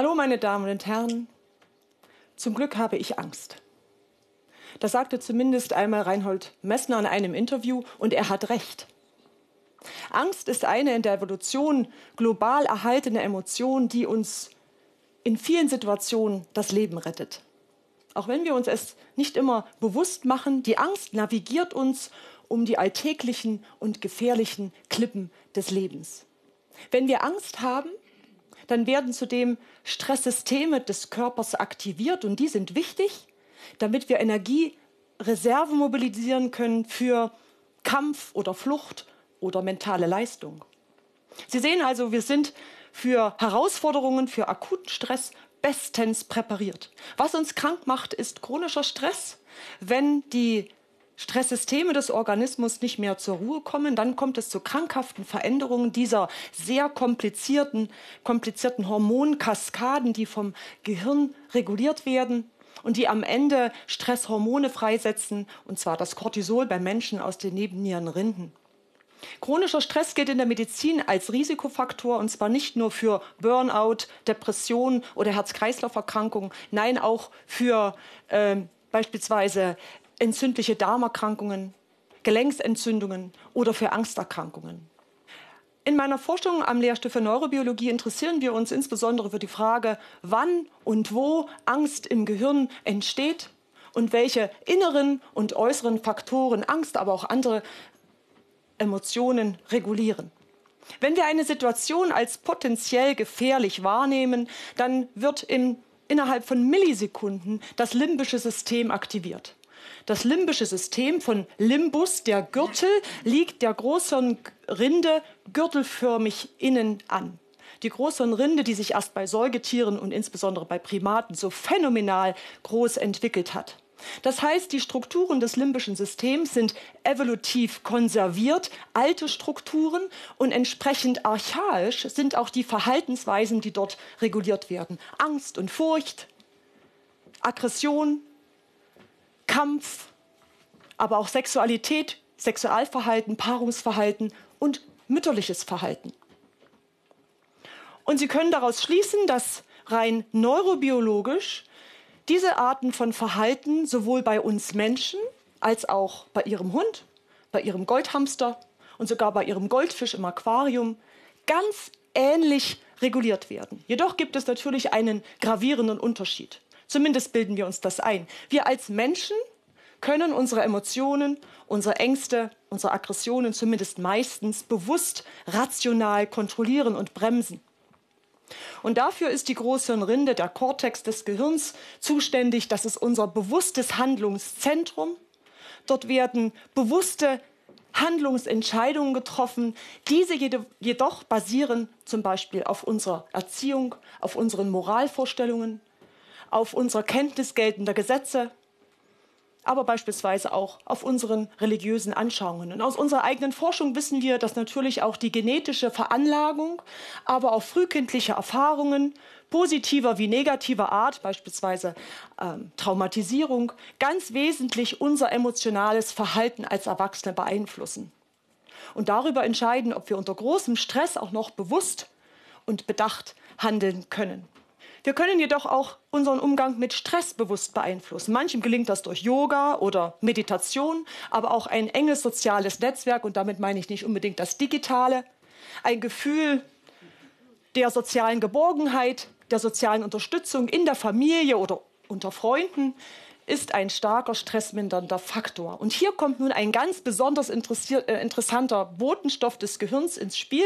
Hallo meine Damen und Herren, zum Glück habe ich Angst. Das sagte zumindest einmal Reinhold Messner in einem Interview und er hat recht. Angst ist eine in der Evolution global erhaltene Emotion, die uns in vielen Situationen das Leben rettet. Auch wenn wir uns es nicht immer bewusst machen, die Angst navigiert uns um die alltäglichen und gefährlichen Klippen des Lebens. Wenn wir Angst haben, dann werden zudem Stresssysteme des Körpers aktiviert und die sind wichtig, damit wir Energiereserven mobilisieren können für Kampf oder Flucht oder mentale Leistung. Sie sehen also, wir sind für Herausforderungen, für akuten Stress bestens präpariert. Was uns krank macht, ist chronischer Stress. Wenn die Stresssysteme des Organismus nicht mehr zur Ruhe kommen, dann kommt es zu krankhaften Veränderungen dieser sehr komplizierten, komplizierten Hormonkaskaden, die vom Gehirn reguliert werden und die am Ende Stresshormone freisetzen, und zwar das Cortisol bei Menschen aus den Nebennierenrinden. Chronischer Stress gilt in der Medizin als Risikofaktor und zwar nicht nur für Burnout, Depression oder Herz-Kreislauf-Erkrankungen, nein auch für äh, beispielsweise entzündliche Darmerkrankungen, Gelenksentzündungen oder für Angsterkrankungen. In meiner Forschung am Lehrstuhl für Neurobiologie interessieren wir uns insbesondere für die Frage, wann und wo Angst im Gehirn entsteht und welche inneren und äußeren Faktoren Angst, aber auch andere Emotionen regulieren. Wenn wir eine Situation als potenziell gefährlich wahrnehmen, dann wird im, innerhalb von Millisekunden das limbische System aktiviert. Das limbische System von Limbus, der Gürtel, liegt der Großhirnrinde gürtelförmig innen an. Die Großhirnrinde, die sich erst bei Säugetieren und insbesondere bei Primaten so phänomenal groß entwickelt hat. Das heißt, die Strukturen des limbischen Systems sind evolutiv konserviert, alte Strukturen und entsprechend archaisch sind auch die Verhaltensweisen, die dort reguliert werden. Angst und Furcht, Aggression, Kampf, aber auch Sexualität, Sexualverhalten, Paarungsverhalten und mütterliches Verhalten. Und Sie können daraus schließen, dass rein neurobiologisch diese Arten von Verhalten sowohl bei uns Menschen als auch bei Ihrem Hund, bei Ihrem Goldhamster und sogar bei Ihrem Goldfisch im Aquarium ganz ähnlich reguliert werden. Jedoch gibt es natürlich einen gravierenden Unterschied. Zumindest bilden wir uns das ein. Wir als Menschen können unsere Emotionen, unsere Ängste, unsere Aggressionen zumindest meistens bewusst, rational kontrollieren und bremsen. Und dafür ist die Großhirnrinde, der Kortex des Gehirns, zuständig. Das ist unser bewusstes Handlungszentrum. Dort werden bewusste Handlungsentscheidungen getroffen. Diese jedoch basieren zum Beispiel auf unserer Erziehung, auf unseren Moralvorstellungen, auf unserer Kenntnis geltender Gesetze, aber beispielsweise auch auf unseren religiösen Anschauungen. Und aus unserer eigenen Forschung wissen wir, dass natürlich auch die genetische Veranlagung, aber auch frühkindliche Erfahrungen positiver wie negativer Art, beispielsweise ähm, Traumatisierung, ganz wesentlich unser emotionales Verhalten als Erwachsene beeinflussen. Und darüber entscheiden, ob wir unter großem Stress auch noch bewusst und bedacht handeln können. Wir können jedoch auch unseren Umgang mit Stress bewusst beeinflussen. Manchem gelingt das durch Yoga oder Meditation, aber auch ein enges soziales Netzwerk, und damit meine ich nicht unbedingt das Digitale, ein Gefühl der sozialen Geborgenheit, der sozialen Unterstützung in der Familie oder unter Freunden, ist ein starker stressmindernder Faktor. Und hier kommt nun ein ganz besonders äh, interessanter Botenstoff des Gehirns ins Spiel,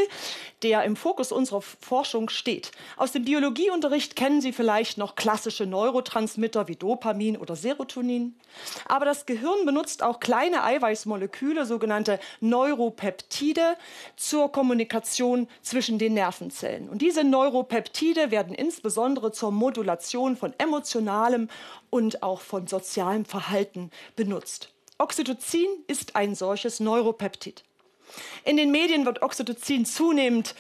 der im Fokus unserer Forschung steht. Aus dem Biologieunterricht kennen Sie vielleicht noch klassische Neurotransmitter wie Dopamin oder Serotonin. Aber das Gehirn benutzt auch kleine Eiweißmoleküle, sogenannte Neuropeptide, zur Kommunikation zwischen den Nervenzellen. Und diese Neuropeptide werden insbesondere zur Modulation von emotionalem und auch von sozialem Verhalten benutzt. Oxytocin ist ein solches Neuropeptid. In den Medien wird Oxytocin zunehmend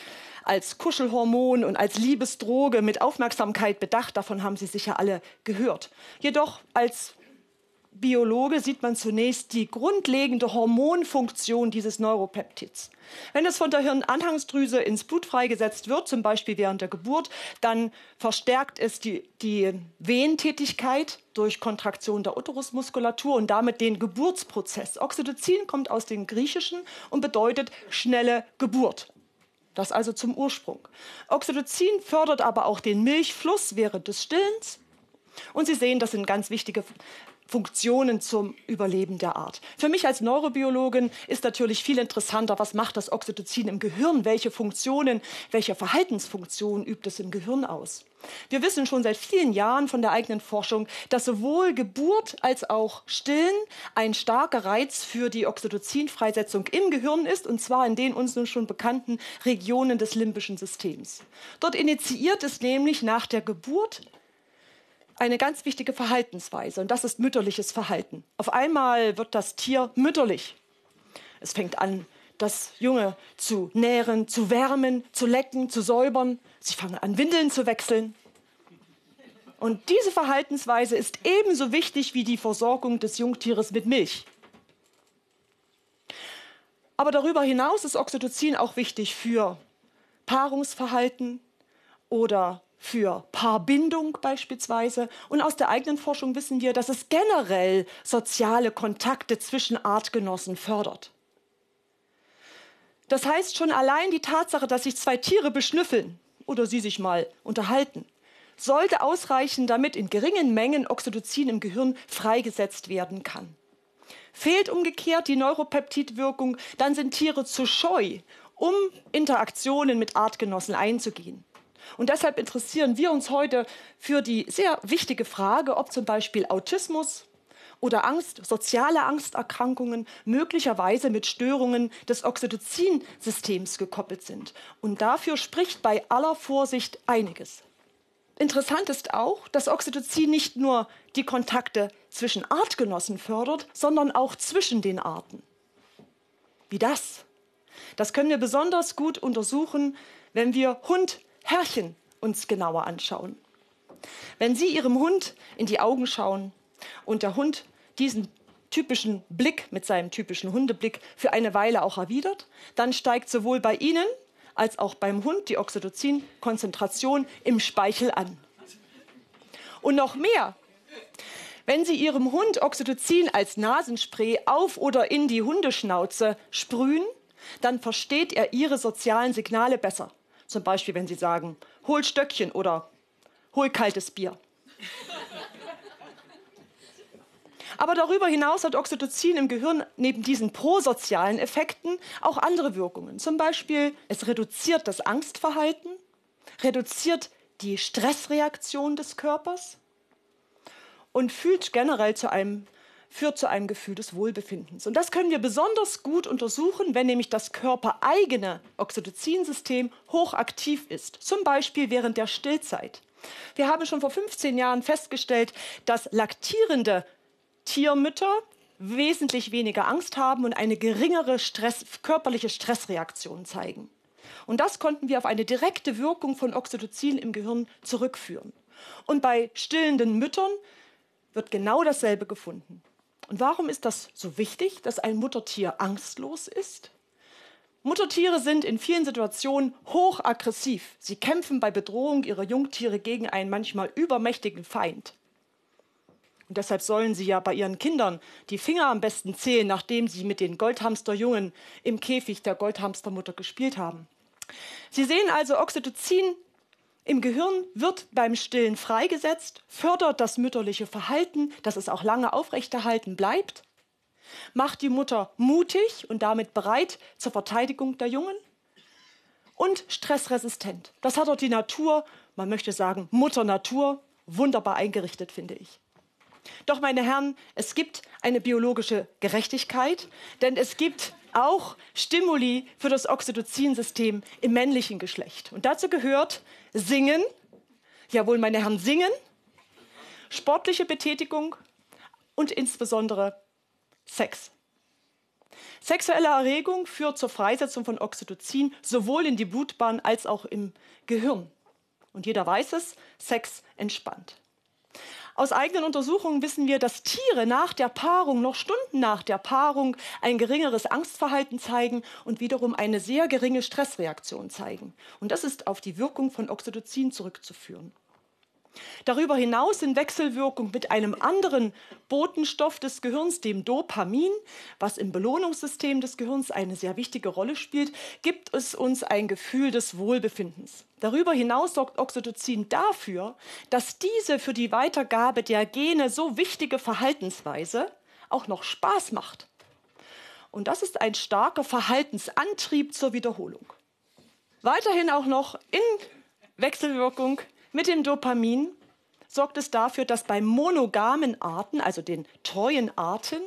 als Kuschelhormon und als Liebesdroge mit Aufmerksamkeit bedacht. Davon haben Sie sicher alle gehört. Jedoch als Neurobiologe sieht man zunächst die grundlegende Hormonfunktion dieses Neuropeptids. Wenn es von der Hirnanhangsdrüse ins Blut freigesetzt wird, zum Beispiel während der Geburt, dann verstärkt es die, die Wehentätigkeit durch Kontraktion der Uterusmuskulatur und damit den Geburtsprozess. Oxytocin kommt aus dem Griechischen und bedeutet schnelle Geburt. Das also zum Ursprung. Oxytocin fördert aber auch den Milchfluss während des Stillens. Und Sie sehen, das sind ganz wichtige Funktionen zum Überleben der Art. Für mich als Neurobiologin ist natürlich viel interessanter, was macht das Oxytocin im Gehirn, welche Funktionen, welche Verhaltensfunktionen übt es im Gehirn aus. Wir wissen schon seit vielen Jahren von der eigenen Forschung, dass sowohl Geburt als auch Stillen ein starker Reiz für die Oxytocinfreisetzung im Gehirn ist, und zwar in den uns nun schon bekannten Regionen des limbischen Systems. Dort initiiert es nämlich nach der Geburt eine ganz wichtige Verhaltensweise und das ist mütterliches Verhalten. Auf einmal wird das Tier mütterlich. Es fängt an, das Junge zu nähren, zu wärmen, zu lecken, zu säubern. Sie fangen an, Windeln zu wechseln. Und diese Verhaltensweise ist ebenso wichtig wie die Versorgung des Jungtieres mit Milch. Aber darüber hinaus ist Oxytocin auch wichtig für Paarungsverhalten oder für Paarbindung beispielsweise. Und aus der eigenen Forschung wissen wir, dass es generell soziale Kontakte zwischen Artgenossen fördert. Das heißt schon allein die Tatsache, dass sich zwei Tiere beschnüffeln oder sie sich mal unterhalten, sollte ausreichen, damit in geringen Mengen Oxytocin im Gehirn freigesetzt werden kann. Fehlt umgekehrt die Neuropeptidwirkung, dann sind Tiere zu scheu, um Interaktionen mit Artgenossen einzugehen. Und deshalb interessieren wir uns heute für die sehr wichtige Frage, ob zum Beispiel Autismus oder Angst, soziale Angsterkrankungen möglicherweise mit Störungen des Oxytocin-Systems gekoppelt sind. Und dafür spricht bei aller Vorsicht einiges. Interessant ist auch, dass Oxytocin nicht nur die Kontakte zwischen Artgenossen fördert, sondern auch zwischen den Arten. Wie das? Das können wir besonders gut untersuchen, wenn wir Hund Herrchen uns genauer anschauen. Wenn Sie Ihrem Hund in die Augen schauen und der Hund diesen typischen Blick mit seinem typischen Hundeblick für eine Weile auch erwidert, dann steigt sowohl bei Ihnen als auch beim Hund die Oxytocin-Konzentration im Speichel an. Und noch mehr, wenn Sie Ihrem Hund Oxytocin als Nasenspray auf oder in die Hundeschnauze sprühen, dann versteht er Ihre sozialen Signale besser. Zum Beispiel, wenn Sie sagen, hol Stöckchen oder hol kaltes Bier. Aber darüber hinaus hat Oxytocin im Gehirn neben diesen prosozialen Effekten auch andere Wirkungen. Zum Beispiel, es reduziert das Angstverhalten, reduziert die Stressreaktion des Körpers und führt generell zu einem führt zu einem Gefühl des Wohlbefindens. Und das können wir besonders gut untersuchen, wenn nämlich das körpereigene Oxytocinsystem hochaktiv ist, zum Beispiel während der Stillzeit. Wir haben schon vor 15 Jahren festgestellt, dass laktierende Tiermütter wesentlich weniger Angst haben und eine geringere Stress, körperliche Stressreaktion zeigen. Und das konnten wir auf eine direkte Wirkung von Oxytocin im Gehirn zurückführen. Und bei stillenden Müttern wird genau dasselbe gefunden. Und warum ist das so wichtig, dass ein Muttertier angstlos ist? Muttertiere sind in vielen Situationen hochaggressiv. Sie kämpfen bei Bedrohung ihrer Jungtiere gegen einen manchmal übermächtigen Feind. Und deshalb sollen sie ja bei ihren Kindern die Finger am besten zählen, nachdem sie mit den Goldhamsterjungen im Käfig der Goldhamstermutter gespielt haben. Sie sehen also, Oxytocin im Gehirn wird beim Stillen freigesetzt, fördert das mütterliche Verhalten, dass es auch lange aufrechterhalten bleibt, macht die Mutter mutig und damit bereit zur Verteidigung der Jungen und stressresistent. Das hat dort die Natur, man möchte sagen Mutter Natur, wunderbar eingerichtet, finde ich. Doch, meine Herren, es gibt eine biologische Gerechtigkeit, denn es gibt auch Stimuli für das Oxytocinsystem im männlichen Geschlecht. Und dazu gehört Singen, jawohl, meine Herren, Singen, sportliche Betätigung und insbesondere Sex. Sexuelle Erregung führt zur Freisetzung von Oxytocin sowohl in die Blutbahn als auch im Gehirn. Und jeder weiß es, Sex entspannt. Aus eigenen Untersuchungen wissen wir, dass Tiere nach der Paarung, noch Stunden nach der Paarung, ein geringeres Angstverhalten zeigen und wiederum eine sehr geringe Stressreaktion zeigen. Und das ist auf die Wirkung von Oxytocin zurückzuführen. Darüber hinaus in Wechselwirkung mit einem anderen Botenstoff des Gehirns, dem Dopamin, was im Belohnungssystem des Gehirns eine sehr wichtige Rolle spielt, gibt es uns ein Gefühl des Wohlbefindens. Darüber hinaus sorgt Oxytocin dafür, dass diese für die Weitergabe der Gene so wichtige Verhaltensweise auch noch Spaß macht. Und das ist ein starker Verhaltensantrieb zur Wiederholung. Weiterhin auch noch in Wechselwirkung mit dem Dopamin sorgt es dafür, dass bei monogamen Arten, also den treuen Arten,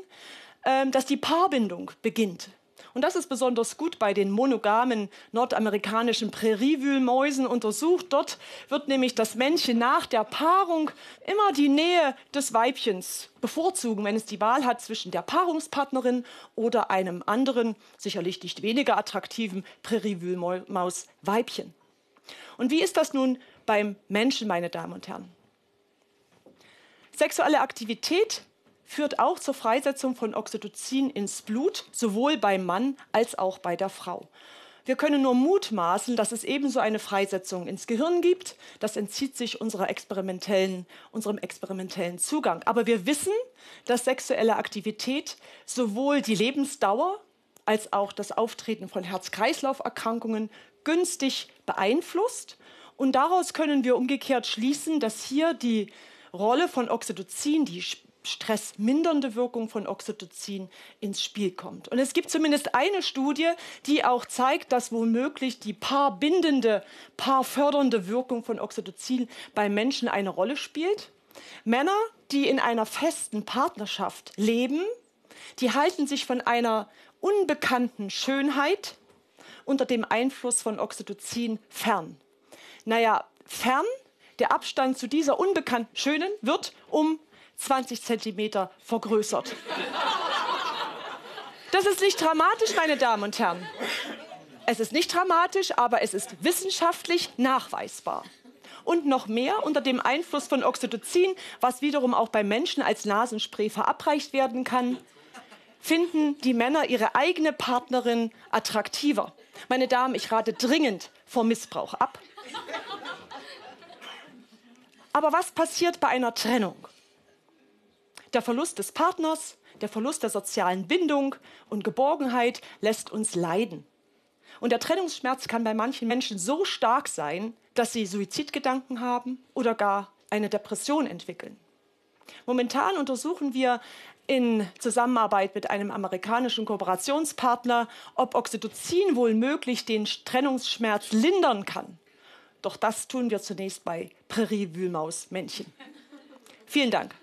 äh, dass die Paarbindung beginnt. Und das ist besonders gut bei den monogamen nordamerikanischen Präriewühlmäusen untersucht. Dort wird nämlich das Männchen nach der Paarung immer die Nähe des Weibchens bevorzugen, wenn es die Wahl hat zwischen der Paarungspartnerin oder einem anderen, sicherlich nicht weniger attraktiven Präriewühlmaus-Weibchen. Und wie ist das nun beim Menschen, meine Damen und Herren. Sexuelle Aktivität führt auch zur Freisetzung von Oxytocin ins Blut, sowohl beim Mann als auch bei der Frau. Wir können nur mutmaßen, dass es ebenso eine Freisetzung ins Gehirn gibt. Das entzieht sich experimentellen, unserem experimentellen Zugang. Aber wir wissen, dass sexuelle Aktivität sowohl die Lebensdauer als auch das Auftreten von Herz-Kreislauf-Erkrankungen günstig beeinflusst und daraus können wir umgekehrt schließen, dass hier die Rolle von Oxytocin, die stressmindernde Wirkung von Oxytocin ins Spiel kommt. Und es gibt zumindest eine Studie, die auch zeigt, dass womöglich die paarbindende, paarfördernde Wirkung von Oxytocin bei Menschen eine Rolle spielt. Männer, die in einer festen Partnerschaft leben, die halten sich von einer unbekannten Schönheit unter dem Einfluss von Oxytocin fern. Naja, fern, der Abstand zu dieser unbekannten Schönen wird um 20 Zentimeter vergrößert. Das ist nicht dramatisch, meine Damen und Herren. Es ist nicht dramatisch, aber es ist wissenschaftlich nachweisbar. Und noch mehr unter dem Einfluss von Oxytocin, was wiederum auch bei Menschen als Nasenspray verabreicht werden kann, finden die Männer ihre eigene Partnerin attraktiver. Meine Damen, ich rate dringend vor Missbrauch ab. Aber was passiert bei einer Trennung? Der Verlust des Partners, der Verlust der sozialen Bindung und Geborgenheit lässt uns leiden. Und der Trennungsschmerz kann bei manchen Menschen so stark sein, dass sie Suizidgedanken haben oder gar eine Depression entwickeln. Momentan untersuchen wir in Zusammenarbeit mit einem amerikanischen Kooperationspartner, ob Oxytocin wohl möglich den Trennungsschmerz lindern kann. Doch das tun wir zunächst bei Präriewühlmausmännchen. Vielen Dank.